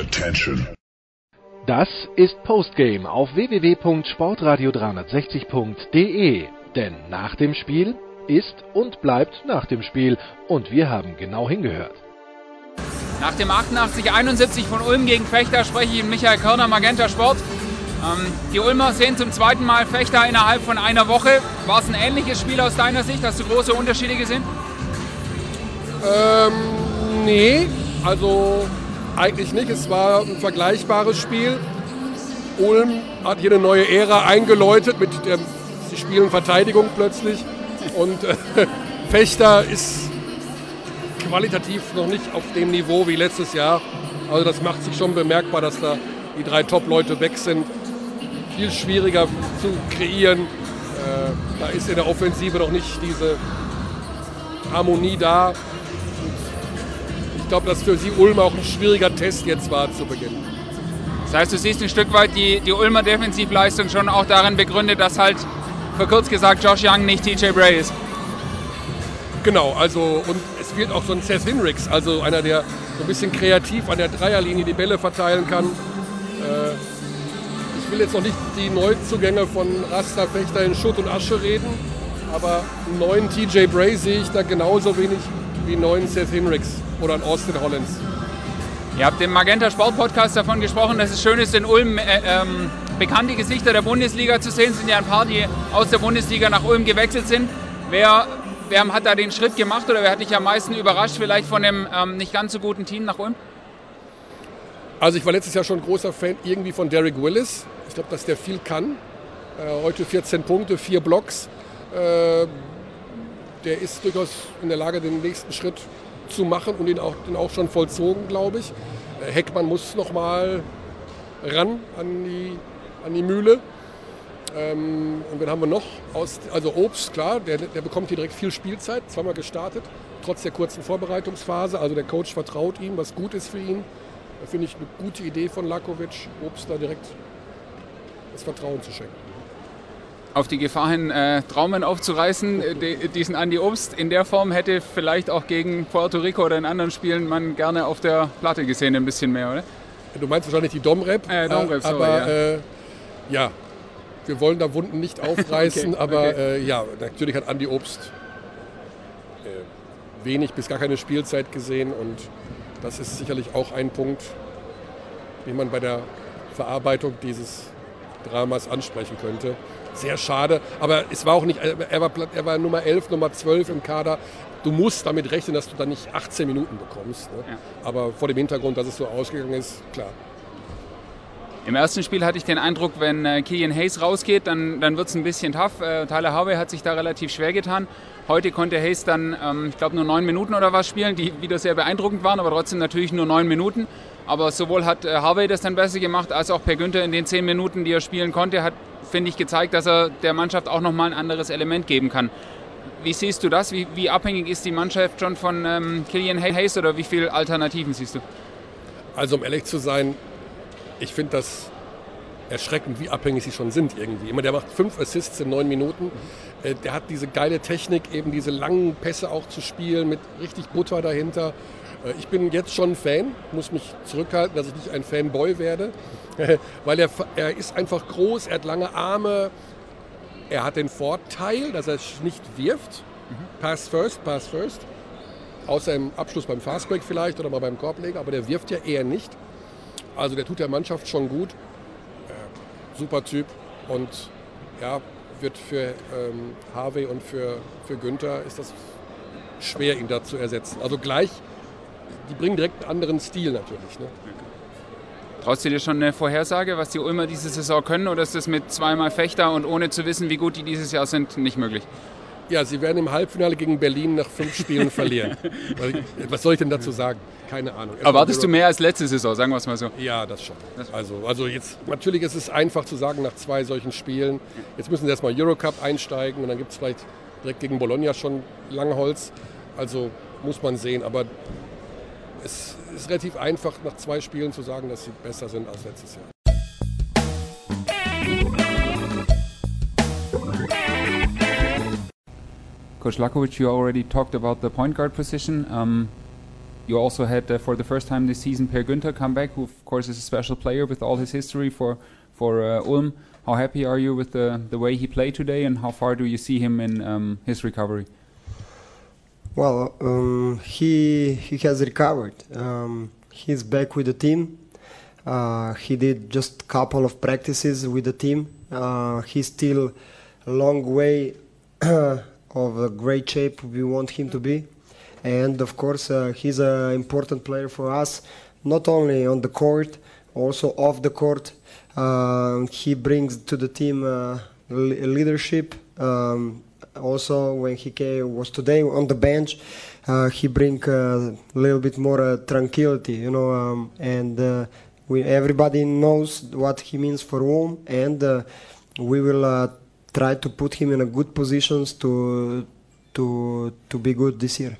Attention. Das ist Postgame auf www.sportradio360.de. Denn nach dem Spiel ist und bleibt nach dem Spiel. Und wir haben genau hingehört. Nach dem 88-71 von Ulm gegen Fechter spreche ich mit Michael Körner, Magenta Sport. Ähm, die Ulmer sehen zum zweiten Mal Fechter innerhalb von einer Woche. War es ein ähnliches Spiel aus deiner Sicht? Hast du große Unterschiede gesehen? Ähm, nee, also eigentlich nicht. Es war ein vergleichbares Spiel. Ulm hat hier eine neue Ära eingeläutet mit der sie spielen Verteidigung plötzlich und äh, Fechter ist qualitativ noch nicht auf dem Niveau wie letztes Jahr. Also das macht sich schon bemerkbar, dass da die drei Top-Leute weg sind. Viel schwieriger zu kreieren. Äh, da ist in der Offensive noch nicht diese Harmonie da. Ich glaube, dass für sie Ulm auch ein schwieriger Test jetzt war zu Beginn. Das heißt, du siehst ein Stück weit die, die Ulmer Defensivleistung schon auch darin begründet, dass halt, für kurz gesagt, Josh Young nicht TJ Bray ist. Genau, also und es fehlt auch so ein Seth Hinricks, also einer, der so ein bisschen kreativ an der Dreierlinie die Bälle verteilen kann. Äh, ich will jetzt noch nicht die Neuzugänge von Rasta Fechter in Schutt und Asche reden, aber einen neuen TJ Bray sehe ich da genauso wenig wie einen neuen Seth Hinricks oder einen Austin Hollins. Ihr habt im Magenta Sport Podcast davon gesprochen, dass es schön ist, in Ulm äh, ähm, bekannte Gesichter der Bundesliga zu sehen. Es sind ja ein paar, die aus der Bundesliga nach Ulm gewechselt sind. Wer, wer hat da den Schritt gemacht oder wer hat dich am meisten überrascht, vielleicht von dem ähm, nicht ganz so guten Team nach Ulm? Also ich war letztes Jahr schon ein großer Fan irgendwie von Derek Willis. Ich glaube, dass der viel kann. Äh, heute 14 Punkte, vier Blocks. Äh, der ist durchaus in der Lage, den nächsten Schritt zu machen und ihn auch, den auch schon vollzogen, glaube ich. Äh, Heckmann muss noch mal ran an die, an die Mühle. Ähm, und wen haben wir noch? Aus, also Obst, klar, der, der bekommt hier direkt viel Spielzeit, zweimal gestartet, trotz der kurzen Vorbereitungsphase. Also der Coach vertraut ihm, was gut ist für ihn. Da finde ich eine gute Idee von Lakovic, Obst da direkt das Vertrauen zu schenken. Auf die Gefahr hin, äh, Traumen aufzureißen, äh, die, diesen Andi Obst in der Form hätte vielleicht auch gegen Puerto Rico oder in anderen Spielen man gerne auf der Platte gesehen, ein bisschen mehr, oder? Du meinst wahrscheinlich die Domrep, Äh, Domrep, sorry, aber ja. Äh, ja, wir wollen da Wunden nicht aufreißen, Okay, aber okay. Äh, ja, natürlich hat Andi Obst äh, wenig bis gar keine Spielzeit gesehen und das ist sicherlich auch ein Punkt, den man bei der Verarbeitung dieses Dramas ansprechen könnte. Sehr schade, aber es war auch nicht, er war, er war Nummer 11, Nummer 12 im Kader. Du musst damit rechnen, dass du dann nicht 18 Minuten bekommst. Ne? Ja. Aber vor dem Hintergrund, dass es so ausgegangen ist, klar. Im ersten Spiel hatte ich den Eindruck, wenn äh, Killian Hayes rausgeht, dann, dann wird es ein bisschen tough. Äh, Tyler Harvey hat sich da relativ schwer getan. Heute konnte Hayes dann, ähm, ich glaube, nur neun Minuten oder was spielen, die wieder sehr beeindruckend waren, aber trotzdem natürlich nur neun Minuten. Aber sowohl hat äh, Harvey das dann besser gemacht, als auch Per Günther in den zehn Minuten, die er spielen konnte, hat, finde ich, gezeigt, dass er der Mannschaft auch nochmal ein anderes Element geben kann. Wie siehst du das? Wie, wie abhängig ist die Mannschaft schon von ähm, Killian Hayes oder wie viele Alternativen siehst du? Also um ehrlich zu sein, ich finde das erschreckend, wie abhängig sie schon sind irgendwie. Immer der macht fünf Assists in neun Minuten. Äh, Der hat diese geile Technik, eben diese langen Pässe auch zu spielen mit richtig Butter dahinter. Äh, Ich bin jetzt schon Fan, muss mich zurückhalten, dass ich nicht ein Fanboy werde, weil er, er ist einfach groß, er hat lange Arme, er hat den Vorteil, dass er nicht wirft. Pass first, pass first. Außer im Abschluss beim Fastbreak vielleicht oder mal beim Korbleger, aber der wirft ja eher nicht. Also der tut der Mannschaft schon gut. Äh, super Typ und ja, wird für ähm, Harvey und für, für Günther ist das schwer, ihn da zu ersetzen. Also gleich, die bringen direkt einen anderen Stil natürlich. Ne? Traust du dir schon eine Vorhersage, was die Ulmer diese Saison können, oder ist das mit zweimal Fechter und ohne zu wissen, wie gut die dieses Jahr sind, nicht möglich? Ja, sie werden im Halbfinale gegen Berlin nach fünf Spielen verlieren. Was soll ich denn dazu sagen? Keine Ahnung. Erwartest du mehr als letzte Saison, sagen wir es mal so? Ja, das schon. Also, also jetzt, natürlich ist es einfach zu sagen nach zwei solchen Spielen. Jetzt müssen sie erstmal Eurocup einsteigen und dann gibt es vielleicht direkt gegen Bologna schon Langholz. Also muss man sehen. Aber es ist relativ einfach nach zwei Spielen zu sagen, dass sie besser sind als letztes Jahr. Coach Lakovic, you already talked about the point guard position. Um, you also had uh, for the first time this season Per Günther come back, who of course is a special player with all his history for for uh, Ulm. How happy are you with the the way he played today, and how far do you see him in um, his recovery? Well, um, he he has recovered. Um, he's back with the team. Uh, he did just a couple of practices with the team. Uh, he's still a long way of a great shape we want him to be, and of course uh, he's an important player for us, not only on the court, also off the court. Uh, he brings to the team uh, leadership. Um, also when he came, was today on the bench, uh, he bring a little bit more uh, tranquility, you know, um, and uh, we everybody knows what he means for Ulm, and uh, we will uh, try to put him in a good positions to to to be good this year.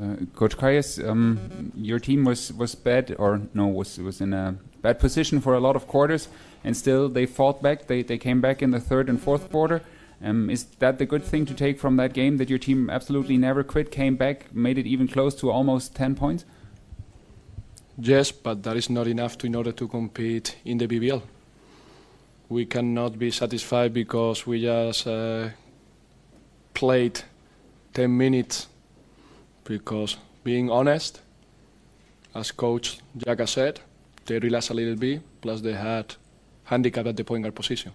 Uh, Coach Kayas, um, your team was, was bad, or no, was was in a bad position for a lot of quarters, and still they fought back. They they came back in the third and fourth quarter. Um, is that the good thing to take from that game that your team absolutely never quit, came back, made it even close to almost 10 points? Yes, but that is not enough to, in order to compete in the BBL. We cannot be satisfied because we just uh, played 10 minutes. Because being honest, as coach Jaka said, they relaxed a little bit, plus they had handicap at the point guard position.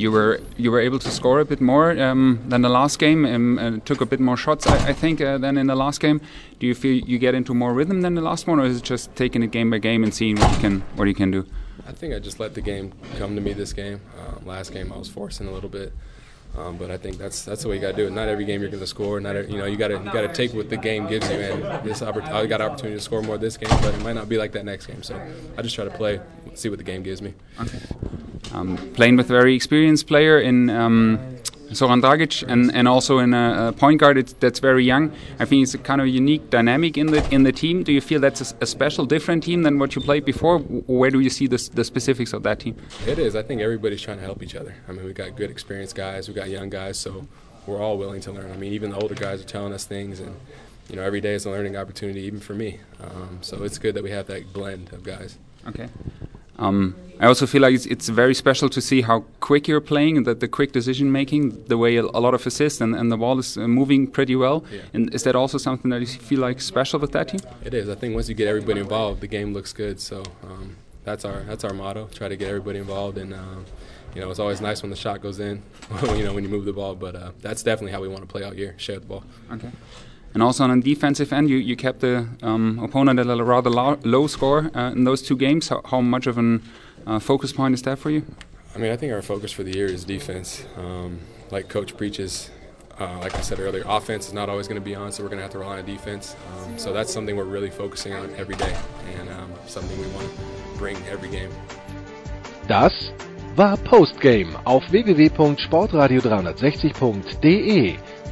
You were you were able to score a bit more um, than the last game um, and took a bit more shots I, I think uh, than in the last game do you feel you get into more rhythm than the last one or is it just taking it game by game and seeing what you can what you can do I think I just let the game come to me this game um, last game I was forcing a little bit um, but I think that's that's the way you got to do it. Not every game you're going to score. Not every, you know you got to you got to take what the game gives you. And this I got an opportunity to score more this game, but it might not be like that next game. So I just try to play, see what the game gives me. Okay. Um, playing with a very experienced player in um, Soran Dragic and, and also in a, a point guard that's very young. I think it's a kind of unique dynamic in the in the team. Do you feel that's a, a special, different team than what you played before? Where do you see the, the specifics of that team? It is. I think everybody's trying to help each other. I mean, we got good experienced guys, we got young guys, so we're all willing to learn. I mean, even the older guys are telling us things, and you know, every day is a learning opportunity, even for me. Um, so it's good that we have that blend of guys. Okay. Um, I also feel like it's, it's, very special to see how quick you're playing and that the quick decision making, the way a, a lot of assists and, and, the ball is uh, moving pretty well. Yeah. And is that also something that you feel like special with that team? It is. I think once you get everybody involved, the game looks good. So um, that's our that's our motto. Try to get everybody involved, and um, you know it's always nice when the shot goes in. you know when you move the ball, but uh, that's definitely how we want to play out here. Share the ball. Okay. And also on the defensive end, you, you kept the um, opponent at a rather low, low score uh, in those two games. How, how much of a uh, focus point is that for you? I mean, I think our focus for the year is defense. Um, like Coach preaches, uh, like I said earlier, offense is not always going to be on, so we're going to have to rely on defense. Um, so that's something we're really focusing on every day and um, something we want to bring every game. Das war Postgame auf www.sportradio360.de.